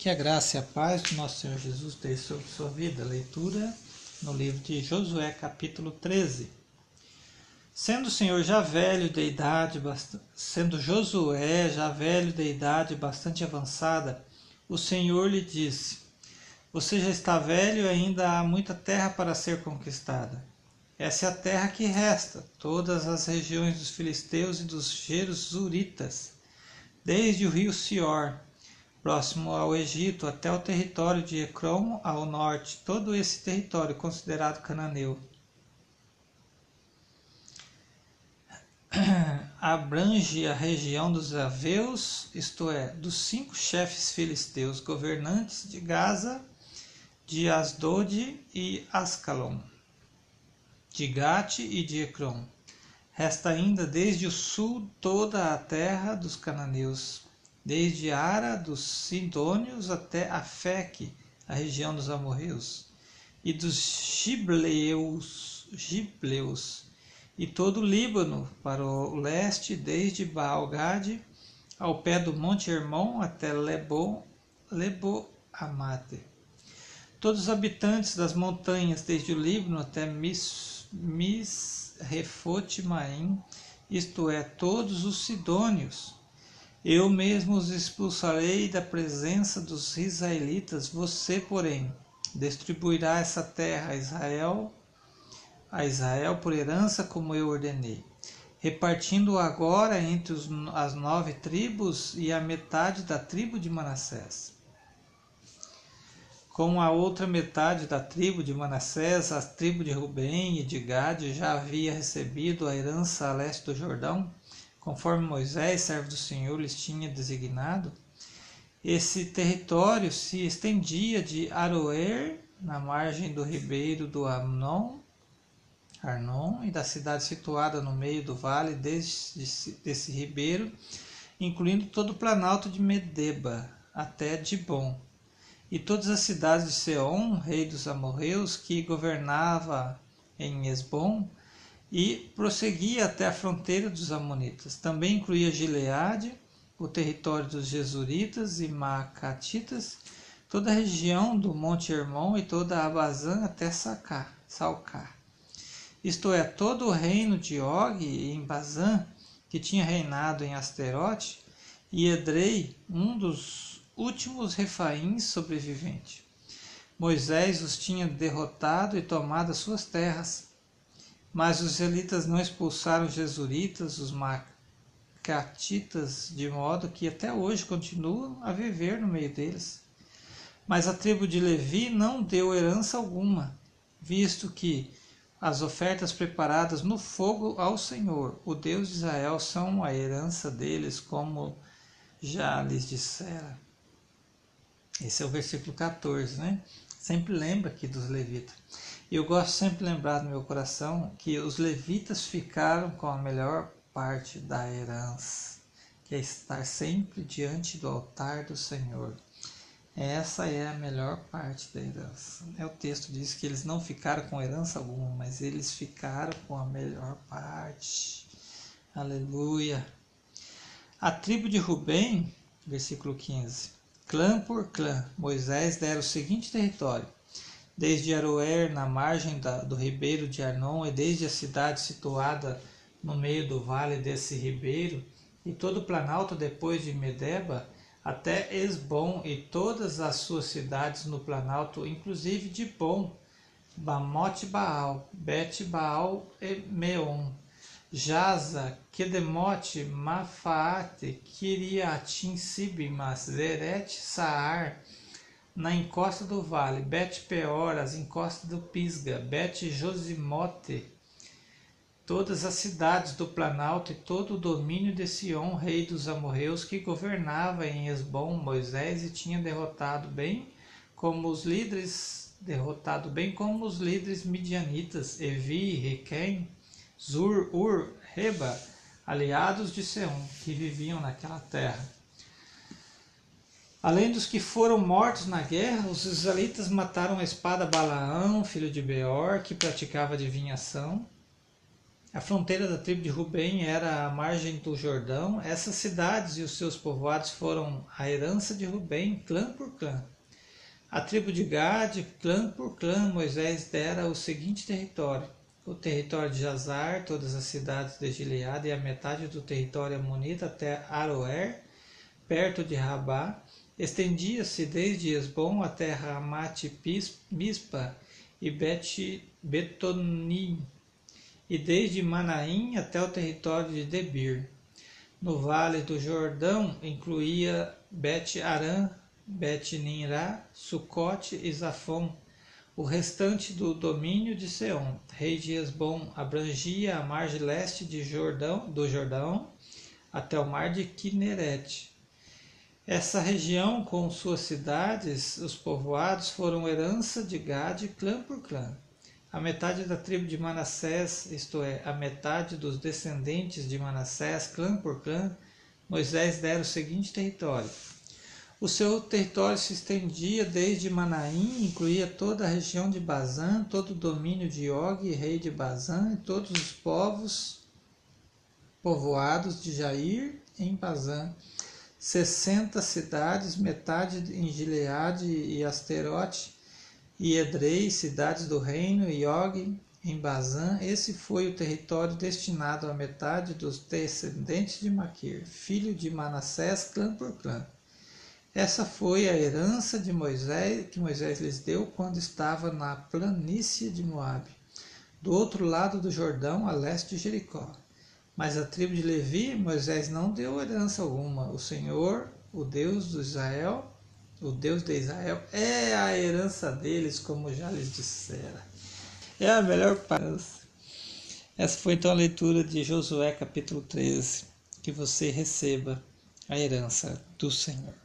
Que a graça e a paz do nosso Senhor Jesus esteja sobre sua vida. Leitura no livro de Josué, capítulo 13. Sendo o Senhor já velho de idade, sendo Josué já velho de idade bastante avançada, o Senhor lhe disse: Você já está velho e ainda há muita terra para ser conquistada. Essa é a terra que resta, todas as regiões dos filisteus e dos Jerusuritas, desde o rio Sior próximo ao Egito até o território de Ecrom ao norte, todo esse território considerado cananeu. Abrange a região dos Aveus, isto é, dos cinco chefes filisteus governantes de Gaza, de Asdod e Ascalon, de Gate e de Ecrom. Resta ainda desde o sul toda a terra dos cananeus, desde Ara dos Sidônios até Afeque, a região dos amorreus, e dos Gibleus, Gibleus e todo o Líbano para o leste, desde Baalgade ao pé do Monte Hermon até Lebo, Lebo Amate. Todos os habitantes das montanhas, desde o Líbano até Mis, Misrefote Maim, isto é, todos os sidônios, eu mesmo os expulsarei da presença dos israelitas, você, porém, distribuirá essa terra a Israel, a Israel por herança como eu ordenei, repartindo agora entre os, as nove tribos e a metade da tribo de Manassés. Com a outra metade da tribo de Manassés, a tribo de Rubem e de Gade já havia recebido a herança a leste do Jordão, conforme Moisés, servo do Senhor, lhes tinha designado, esse território se estendia de Aroer, na margem do ribeiro do Amnon, Arnon, e da cidade situada no meio do vale desse, desse ribeiro, incluindo todo o planalto de Medeba até Dibon, e todas as cidades de Seom, rei dos amorreus, que governava em Esbom, e prosseguia até a fronteira dos Amonitas. Também incluía Gileade, o território dos Jesuritas e Macatitas, toda a região do Monte Hermon e toda a Abazã até Sacá, Salcar. Isto é, todo o reino de Og em Bazã, que tinha reinado em Asterote, e Edrei, um dos últimos refaíns sobreviventes. Moisés os tinha derrotado e tomado as suas terras, mas os israelitas não expulsaram os jesuritas, os macatitas, de modo que até hoje continuam a viver no meio deles. Mas a tribo de Levi não deu herança alguma, visto que as ofertas preparadas no fogo ao Senhor, o Deus de Israel, são a herança deles, como já lhes dissera. Esse é o versículo 14, né? Sempre lembra aqui dos levitas. E eu gosto sempre de lembrar no meu coração que os levitas ficaram com a melhor parte da herança, que é estar sempre diante do altar do Senhor. Essa é a melhor parte da herança. É, o texto diz que eles não ficaram com herança alguma, mas eles ficaram com a melhor parte. Aleluia. A tribo de Rubem, versículo 15. Clã por clã, Moisés dera o seguinte território: desde Aroer, na margem da, do ribeiro de Arnon, e desde a cidade situada no meio do vale desse ribeiro, e todo o planalto depois de Medeba, até Esbom e todas as suas cidades no planalto, inclusive de Bom, Bamote Baal, Bet Baal e Meon, Jaza, Kedemote, Mafaate, Kiriatim Sibimas, Zeret, Saar, na encosta do vale, Bet Peor, as encostas do Pisga, Bet Josimote, todas as cidades do Planalto e todo o domínio de Sion, rei dos amorreus, que governava em Esbom Moisés e tinha derrotado bem como os líderes, derrotado bem como os líderes midianitas, Evi, Requem, Zur, Ur, Reba, aliados de Seom, que viviam naquela terra. Além dos que foram mortos na guerra, os israelitas mataram a espada Balaão, filho de Beor, que praticava adivinhação. A fronteira da tribo de Rubem era a margem do Jordão. Essas cidades e os seus povoados foram a herança de Rubem, clã por clã. A tribo de Gade, clã por clã, Moisés dera o seguinte território: o território de Jazar, todas as cidades de Gileade e a metade do território amonita até Aroer, perto de Rabá, estendia-se desde Esbom até Ramate Mispa e Bet Betonim, e desde Manaim até o território de Debir. No vale do Jordão incluía Bet Aram, Bet Ninrá, Sucote e Zafon. O restante do domínio de Seom, rei de Esbom, abrangia a margem leste de Jordão, do Jordão até o mar de Kineret. Essa região, com suas cidades, os povoados, foram herança de Gade clã por clã. A metade da tribo de Manassés, isto é, a metade dos descendentes de Manassés, clã por clã, Moisés dera o seguinte território. O seu território se estendia desde Manaim, incluía toda a região de Bazã, todo o domínio de Og, rei de Bazã, e todos os povos povoados de Jair em Bazã. Sessenta cidades, metade em Gileade e Asterote, e Edrei, cidades do reino, e Og, em Bazã, esse foi o território destinado à metade dos descendentes de Maquir, filho de Manassés, clã por clã. Essa foi a herança de Moisés que Moisés lhes deu quando estava na planície de Moabe, do outro lado do Jordão, a leste de Jericó. Mas a tribo de Levi, Moisés não deu herança alguma. O Senhor, o Deus de Israel, o Deus de Israel, é a herança deles, como já lhes dissera. É a melhor parte. Essa foi então a leitura de Josué capítulo 13. Que você receba a herança do Senhor.